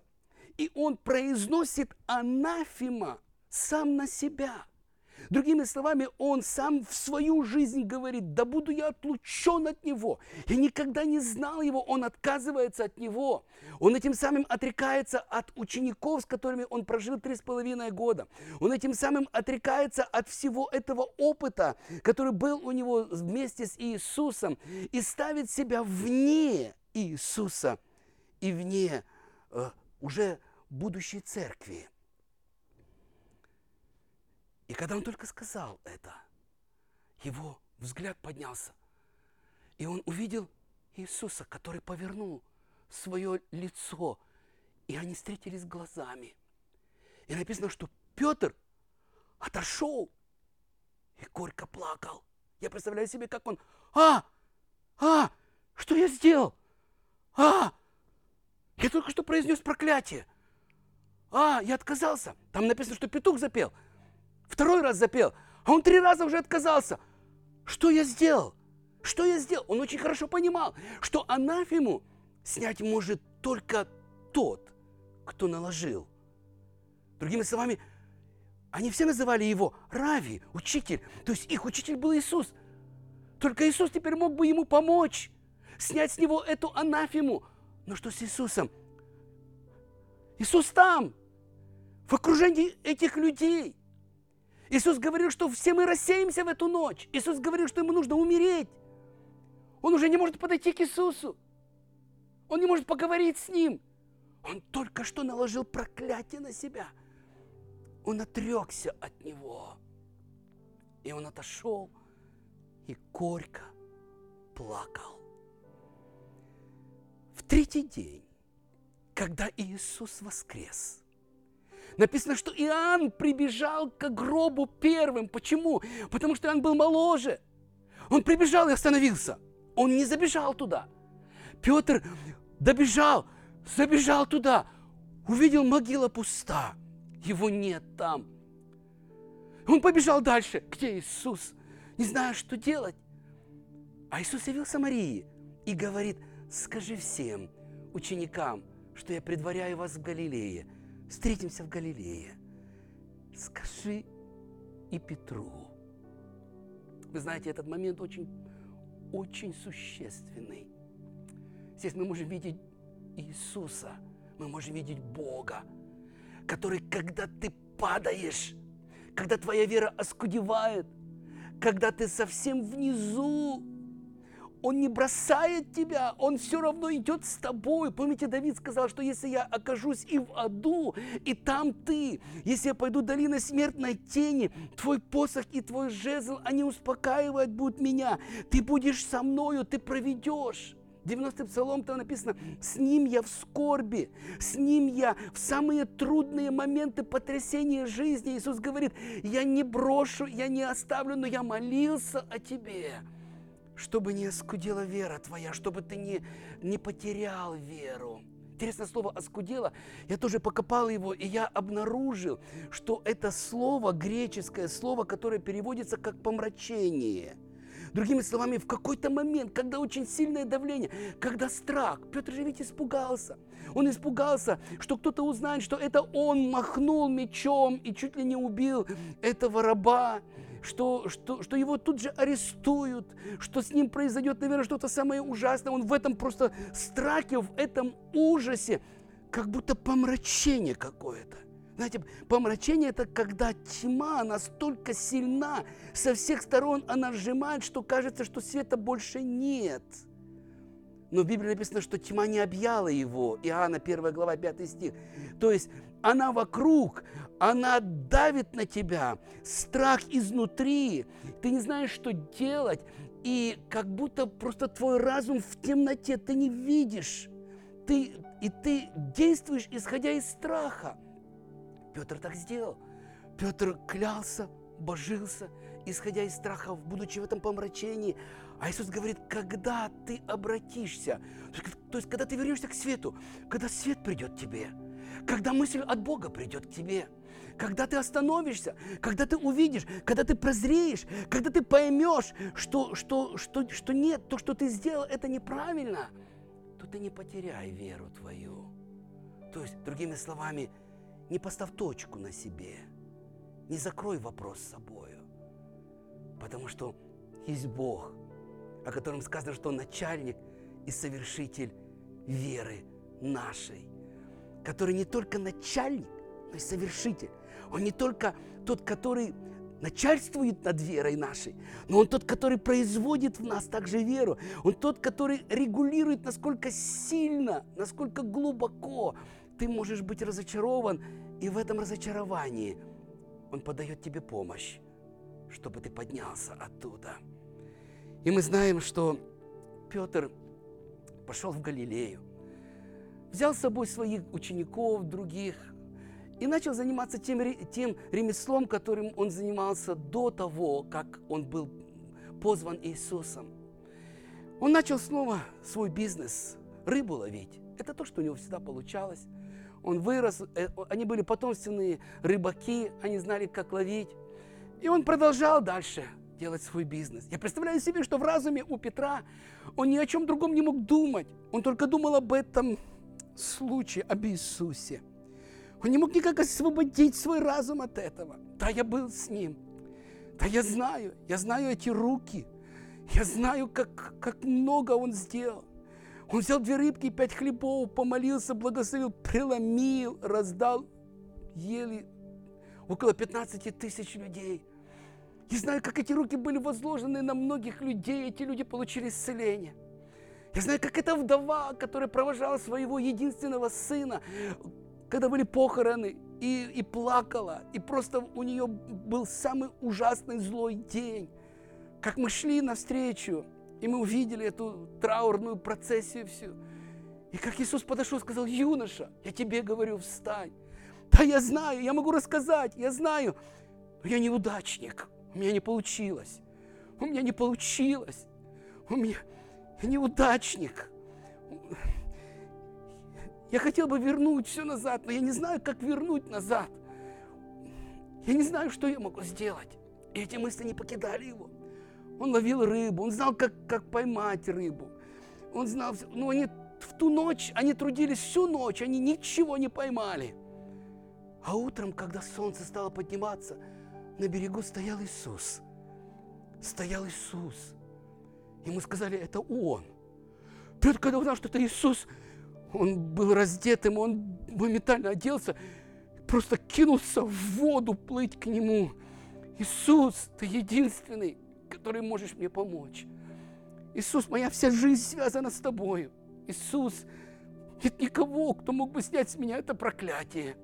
и он произносит анафема сам на себя – Другими словами, он сам в свою жизнь говорит, да буду я отлучен от него. Я никогда не знал его, он отказывается от него. Он этим самым отрекается от учеников, с которыми он прожил три с половиной года. Он этим самым отрекается от всего этого опыта, который был у него вместе с Иисусом, и ставит себя вне Иисуса и вне э, уже будущей церкви. И когда он только сказал это, его взгляд поднялся, и он увидел Иисуса, который повернул свое лицо, и они встретились глазами. И написано, что Петр отошел и горько плакал. Я представляю себе, как он, а, а, что я сделал? А, я только что произнес проклятие. А, я отказался. Там написано, что петух запел – Второй раз запел, а он три раза уже отказался. Что я сделал? Что я сделал? Он очень хорошо понимал, что анафему снять может только тот, кто наложил. Другими словами, они все называли его Рави, учитель. То есть их учитель был Иисус. Только Иисус теперь мог бы ему помочь, снять с него эту анафему. Но что с Иисусом? Иисус там, в окружении этих людей. Иисус говорил, что все мы рассеемся в эту ночь. Иисус говорил, что ему нужно умереть. Он уже не может подойти к Иисусу. Он не может поговорить с ним. Он только что наложил проклятие на себя. Он отрекся от него. И он отошел и горько плакал. В третий день, когда Иисус воскрес, написано, что Иоанн прибежал к гробу первым. Почему? Потому что Иоанн был моложе. Он прибежал и остановился. Он не забежал туда. Петр добежал, забежал туда, увидел могила пуста. Его нет там. Он побежал дальше. Где Иисус? Не знаю, что делать. А Иисус явился Марии и говорит, скажи всем ученикам, что я предваряю вас в Галилее. Встретимся в Галилее. Скажи и Петру. Вы знаете, этот момент очень, очень существенный. Здесь мы можем видеть Иисуса, мы можем видеть Бога, который, когда ты падаешь, когда твоя вера оскудевает, когда ты совсем внизу, он не бросает тебя, Он все равно идет с тобой. Помните, Давид сказал, что если я окажусь и в аду, и там ты, если я пойду долиной смертной тени, твой посох и твой жезл, они успокаивать будут меня. Ты будешь со мною, ты проведешь. 90-й псалом там написано, с ним я в скорби, с ним я в самые трудные моменты потрясения жизни. Иисус говорит, я не брошу, я не оставлю, но я молился о тебе, чтобы не оскудела вера твоя, чтобы ты не, не потерял веру. Интересное слово «оскудела». Я тоже покопал его, и я обнаружил, что это слово, греческое слово, которое переводится как «помрачение». Другими словами, в какой-то момент, когда очень сильное давление, когда страх, Петр же ведь испугался. Он испугался, что кто-то узнает, что это он махнул мечом и чуть ли не убил этого раба, что, что, что его тут же арестуют, что с ним произойдет, наверное, что-то самое ужасное. Он в этом просто страхе, в этом ужасе, как будто помрачение какое-то. Знаете, помрачение – это когда тьма настолько сильна, со всех сторон она сжимает, что кажется, что света больше нет. Но в Библии написано, что тьма не объяла его. Иоанна 1 глава 5 стих. То есть она вокруг, она давит на тебя, страх изнутри, ты не знаешь, что делать, и как будто просто твой разум в темноте, ты не видишь, ты, и ты действуешь, исходя из страха. Петр так сделал. Петр клялся, божился, исходя из страха, будучи в этом помрачении. А Иисус говорит, когда ты обратишься, то есть когда ты вернешься к свету, когда свет придет к тебе, когда мысль от Бога придет к тебе, когда ты остановишься, когда ты увидишь, когда ты прозреешь, когда ты поймешь, что, что, что, что нет, то, что ты сделал, это неправильно, то ты не потеряй веру твою. То есть, другими словами, не поставь точку на себе, не закрой вопрос с собою, потому что есть Бог, о котором сказано, что Он начальник и совершитель веры нашей, который не только начальник, но и совершитель. Он не только тот, который начальствует над верой нашей, но Он тот, который производит в нас также веру. Он тот, который регулирует, насколько сильно, насколько глубоко ты можешь быть разочарован, и в этом разочаровании Он подает тебе помощь, чтобы ты поднялся оттуда. И мы знаем, что Петр пошел в Галилею, взял с собой своих учеников, других, и начал заниматься тем, тем ремеслом, которым он занимался до того, как он был позван Иисусом. Он начал снова свой бизнес, рыбу ловить. Это то, что у него всегда получалось. Он вырос, э, они были потомственные рыбаки, они знали, как ловить. И он продолжал дальше делать свой бизнес. Я представляю себе, что в разуме у Петра он ни о чем другом не мог думать. Он только думал об этом случае, об Иисусе. Он не мог никак освободить свой разум от этого. Да, я был с ним. Да, я знаю, я знаю эти руки. Я знаю, как, как много он сделал. Он взял две рыбки и пять хлебов, помолился, благословил, преломил, раздал, ели около 15 тысяч людей. Я знаю, как эти руки были возложены на многих людей, эти люди получили исцеление. Я знаю, как эта вдова, которая провожала своего единственного сына, когда были похороны, и, и плакала, и просто у нее был самый ужасный злой день. Как мы шли навстречу, и мы увидели эту траурную процессию всю. И как Иисус подошел и сказал, юноша, я тебе говорю, встань. Да, я знаю, я могу рассказать, я знаю, но я неудачник, у меня не получилось. У меня не получилось. У меня я неудачник. Я хотел бы вернуть все назад, но я не знаю, как вернуть назад. Я не знаю, что я могу сделать. И эти мысли не покидали его. Он ловил рыбу, он знал, как, как поймать рыбу. Он знал, ну они в ту ночь, они трудились всю ночь, они ничего не поймали. А утром, когда солнце стало подниматься, на берегу стоял Иисус. Стоял Иисус. Ему сказали, это Он. Петр, когда узнал, что это Иисус, он был раздетым, он моментально оделся, просто кинулся в воду плыть к нему. Иисус, ты единственный, который можешь мне помочь. Иисус, моя вся жизнь связана с тобою. Иисус, нет никого, кто мог бы снять с меня это проклятие.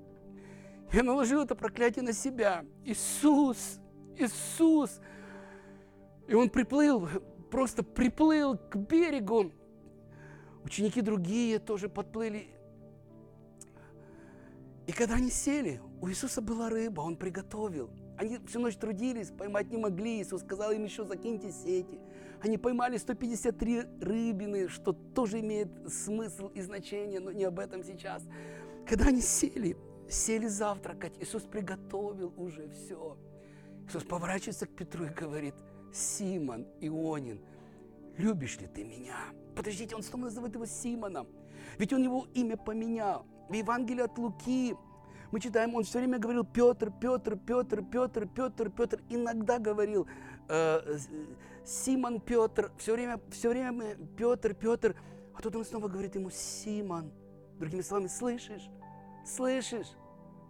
Я наложил это проклятие на себя. Иисус, Иисус. И он приплыл, просто приплыл к берегу. Ученики другие тоже подплыли. И когда они сели, у Иисуса была рыба, Он приготовил. Они всю ночь трудились, поймать не могли. Иисус сказал им еще, закиньте сети. Они поймали 153 рыбины, что тоже имеет смысл и значение, но не об этом сейчас. Когда они сели, сели завтракать, Иисус приготовил уже все. Иисус поворачивается к Петру и говорит, Симон Ионин, любишь ли ты меня? Подождите, он снова называет его Симоном. Ведь он его имя поменял. В Евангелии от Луки мы читаем, он все время говорил Петр, Петр, Петр, Петр, Петр, Петр. Иногда говорил э, Симон Петр, все время, все время Петр, Петр. А тут он снова говорит ему Симон. Другими словами, слышишь? Слышишь?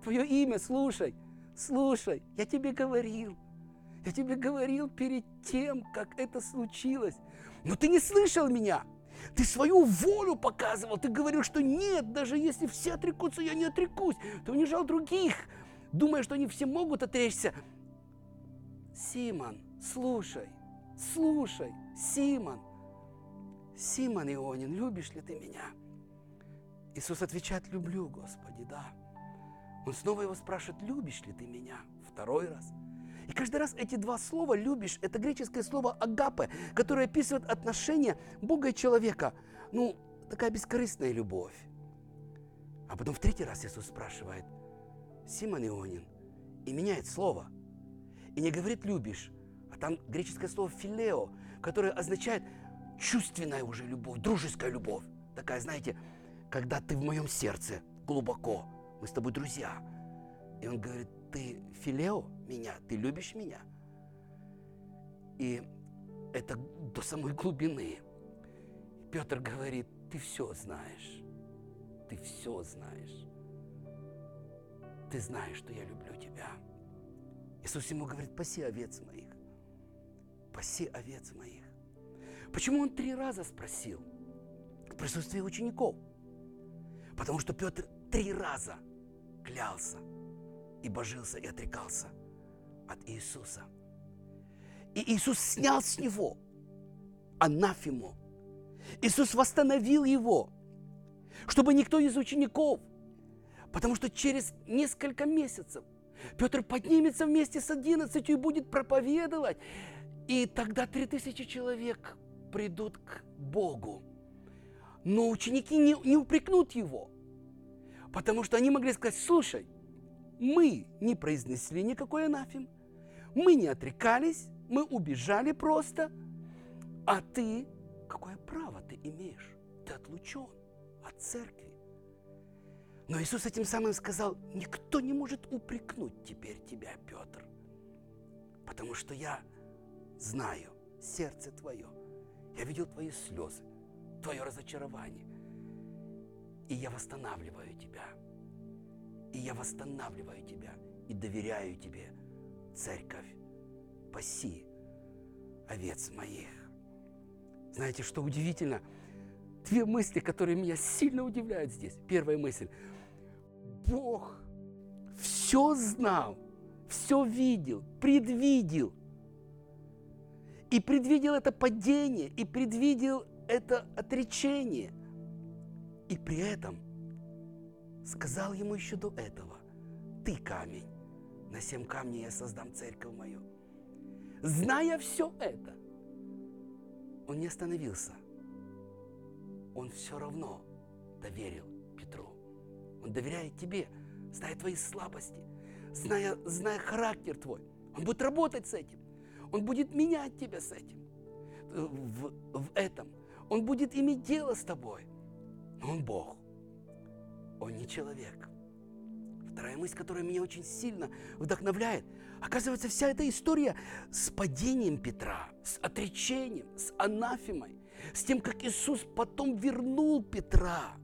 Твое имя, слушай, слушай, я тебе говорил. Я тебе говорил перед тем, как это случилось. Но ты не слышал меня. Ты свою волю показывал. Ты говорил, что нет, даже если все отрекутся, я не отрекусь. Ты унижал других, думая, что они все могут отречься. Симон, слушай, слушай, Симон, Симон Ионин, любишь ли ты меня? Иисус отвечает, люблю, Господи, да. Он снова его спрашивает, любишь ли ты меня? Второй раз. И каждый раз эти два слова «любишь» – это греческое слово «агапе», которое описывает отношения Бога и человека. Ну, такая бескорыстная любовь. А потом в третий раз Иисус спрашивает, Симон Ионин, и меняет слово. И не говорит «любишь», а там греческое слово «филео», которое означает чувственная уже любовь, дружеская любовь. Такая, знаете, когда ты в моем сердце глубоко, мы с тобой друзья. И он говорит, ты филео меня, ты любишь меня. И это до самой глубины. Петр говорит, ты все знаешь. Ты все знаешь. Ты знаешь, что я люблю тебя. Иисус ему говорит, паси овец моих. Паси овец моих. Почему он три раза спросил в присутствии учеников? Потому что Петр три раза клялся и божился и отрекался от Иисуса. И Иисус снял с него анафему. Иисус восстановил его, чтобы никто из учеников, потому что через несколько месяцев Петр поднимется вместе с одиннадцатью и будет проповедовать. И тогда три тысячи человек придут к Богу. Но ученики не, не упрекнут его, потому что они могли сказать, слушай, мы не произнесли никакой анафем, мы не отрекались, мы убежали просто, а ты, какое право ты имеешь? Ты отлучен от церкви. Но Иисус этим самым сказал, никто не может упрекнуть теперь тебя, Петр, потому что я знаю сердце твое. Я видел твои слезы, твое разочарование. И я восстанавливаю тебя. И я восстанавливаю тебя и доверяю тебе, церковь, паси овец моих. Знаете, что удивительно? Две мысли, которые меня сильно удивляют здесь. Первая мысль. Бог все знал, все видел, предвидел. И предвидел это падение, и предвидел это отречение. И при этом сказал ему еще до этого, ты камень, на семь камней я создам церковь мою. Зная все это, он не остановился. Он все равно доверил Петру. Он доверяет тебе, зная твои слабости, зная, зная характер твой. Он будет работать с этим. Он будет менять тебя с этим. В, в этом. Он будет иметь дело с тобой. Но он Бог. Он не человек. Вторая мысль, которая меня очень сильно вдохновляет. Оказывается, вся эта история с падением Петра, с отречением, с анафемой, с тем, как Иисус потом вернул Петра,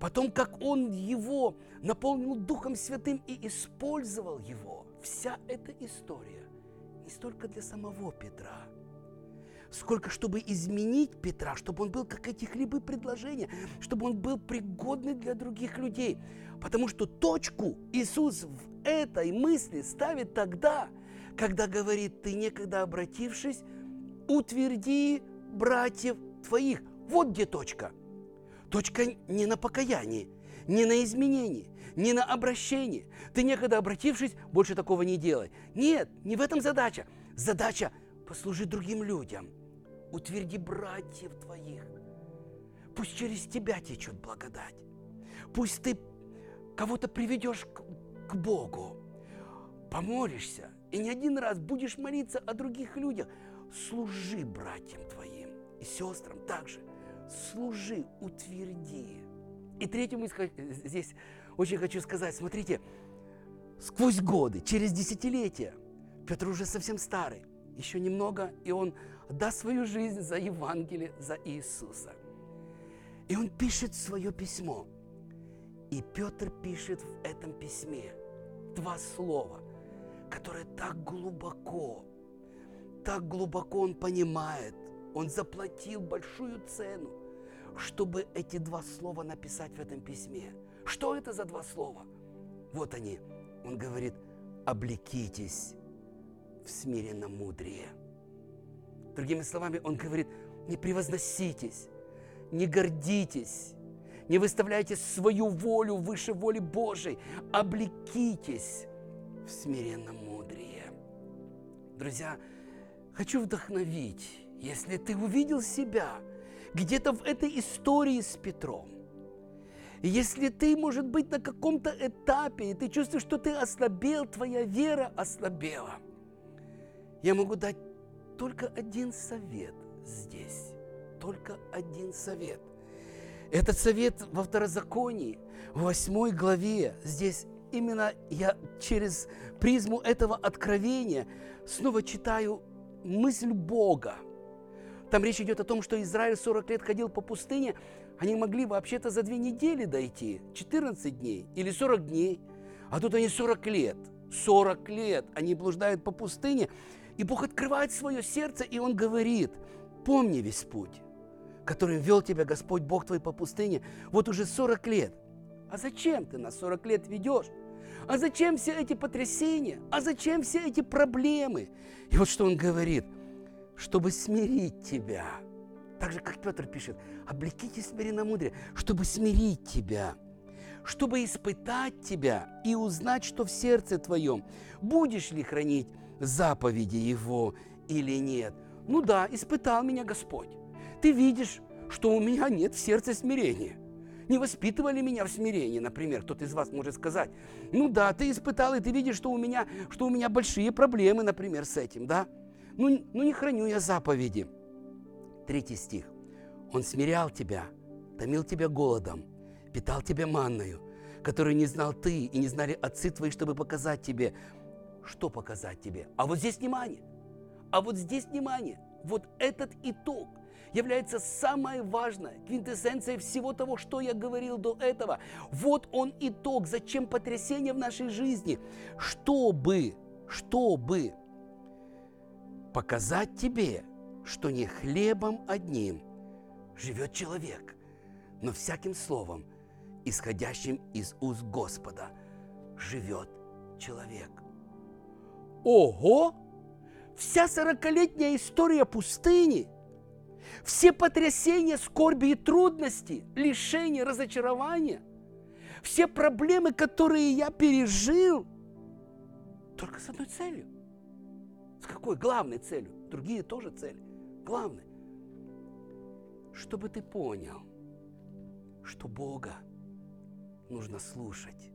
потом, как Он его наполнил Духом Святым и использовал его. Вся эта история не столько для самого Петра, сколько чтобы изменить Петра, чтобы он был как эти хлебы предложения, чтобы он был пригодный для других людей. Потому что точку Иисус в этой мысли ставит тогда, когда говорит, ты некогда обратившись, утверди братьев твоих. Вот где точка. Точка не на покаянии, не на изменении, не на обращении. Ты некогда обратившись, больше такого не делай. Нет, не в этом задача. Задача послужить другим людям. Утверди братьев твоих. Пусть через тебя течет благодать. Пусть ты кого-то приведешь к, к Богу. Помолишься и не один раз будешь молиться о других людях. Служи братьям твоим и сестрам также. Служи, утверди. И третью мысль здесь очень хочу сказать. Смотрите, сквозь годы, через десятилетия, Петр уже совсем старый, еще немного, и он даст свою жизнь за Евангелие, за Иисуса. И он пишет свое письмо. И Петр пишет в этом письме два слова, которые так глубоко, так глубоко он понимает, он заплатил большую цену, чтобы эти два слова написать в этом письме. Что это за два слова? Вот они. Он говорит, облекитесь в смиренном мудрее. Другими словами, он говорит, не превозноситесь, не гордитесь, не выставляйте свою волю выше воли Божией, облекитесь в смиренном мудрее. Друзья, хочу вдохновить, если ты увидел себя где-то в этой истории с Петром, если ты, может быть, на каком-то этапе, и ты чувствуешь, что ты ослабел, твоя вера ослабела, я могу дать только один совет здесь. Только один совет. Этот совет во второзаконии, в восьмой главе, здесь именно я через призму этого откровения снова читаю мысль Бога. Там речь идет о том, что Израиль 40 лет ходил по пустыне, они могли вообще-то за две недели дойти, 14 дней или 40 дней, а тут они 40 лет. 40 лет они блуждают по пустыне, и Бог открывает свое сердце, и Он говорит, помни весь путь, которым вел тебя Господь Бог твой по пустыне, вот уже 40 лет. А зачем ты нас 40 лет ведешь? А зачем все эти потрясения? А зачем все эти проблемы? И вот что он говорит, чтобы смирить тебя. Так же, как Петр пишет, облеките смиренно мудрее, чтобы смирить тебя, чтобы испытать тебя и узнать, что в сердце твоем, будешь ли хранить заповеди Его или нет. Ну да, испытал меня Господь. Ты видишь, что у меня нет в сердце смирения. Не воспитывали меня в смирении, например, кто-то из вас может сказать. Ну да, ты испытал, и ты видишь, что у меня, что у меня большие проблемы, например, с этим, да? ну, ну не храню я заповеди. Третий стих. Он смирял тебя, томил тебя голодом, питал тебя манною, которую не знал ты и не знали отцы твои, чтобы показать тебе. Что показать тебе? А вот здесь внимание. А вот здесь внимание. Вот этот итог является самой важной квинтэссенцией всего того, что я говорил до этого. Вот он итог, зачем потрясение в нашей жизни, чтобы, чтобы показать тебе, что не хлебом одним живет человек, но всяким словом, исходящим из уст Господа, живет человек. Ого! Вся сорокалетняя история пустыни, все потрясения, скорби и трудности, лишения, разочарования, все проблемы, которые я пережил, только с одной целью. С какой главной целью? Другие тоже цели. Главное, чтобы ты понял, что Бога нужно слушать,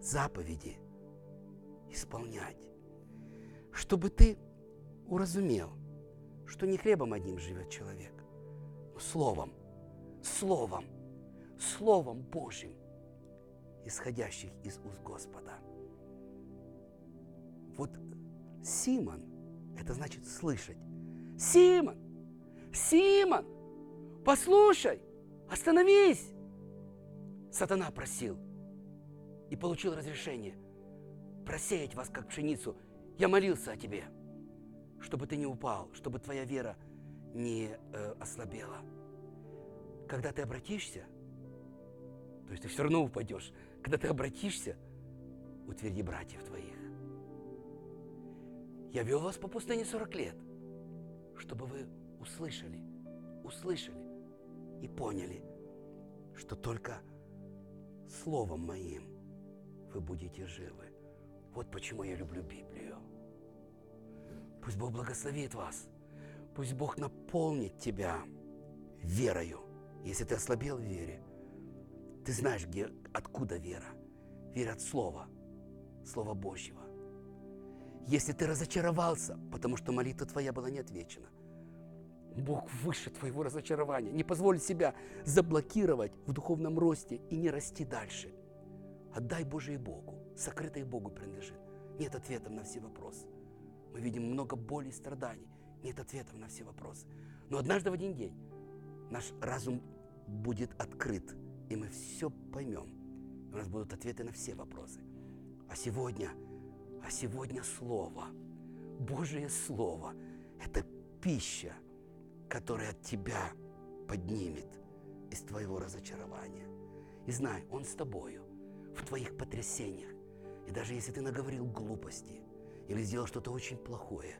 заповеди исполнять, чтобы ты уразумел, что не хлебом одним живет человек, но словом, словом, словом Божьим, исходящих из уст Господа. Вот Симон, это значит слышать. Симон, Симон, послушай, остановись. Сатана просил и получил разрешение просеять вас, как пшеницу. Я молился о тебе, чтобы ты не упал, чтобы твоя вера не э, ослабела. Когда ты обратишься, то есть ты все равно упадешь, когда ты обратишься, утверди братьев твоих. Я вел вас по пустыне 40 лет, чтобы вы услышали, услышали и поняли, что только Словом Моим вы будете живы. Вот почему я люблю Библию. Пусть Бог благословит вас. Пусть Бог наполнит тебя верою. Если ты ослабел в вере, ты знаешь, где, откуда вера. Вера от Слова, Слова Божьего. Если ты разочаровался, потому что молитва твоя была не отвечена, Бог выше твоего разочарования. Не позволь себя заблокировать в духовном росте и не расти дальше. Отдай Божие Богу. Сокрытое Богу принадлежит. Нет ответов на все вопросы. Мы видим много боли и страданий. Нет ответов на все вопросы. Но однажды в один день наш разум будет открыт, и мы все поймем. У нас будут ответы на все вопросы. А сегодня – а сегодня Слово, Божие Слово, это пища, которая тебя поднимет из твоего разочарования. И знай, Он с тобою в твоих потрясениях. И даже если ты наговорил глупости или сделал что-то очень плохое,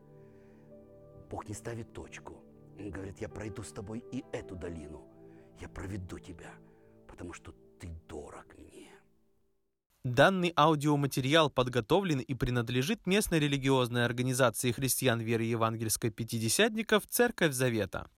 Бог не ставит точку. Он говорит, я пройду с тобой и эту долину. Я проведу тебя, потому что ты дорог мне. Данный аудиоматериал подготовлен и принадлежит местной религиозной организации христиан веры евангельской пятидесятников «Церковь Завета».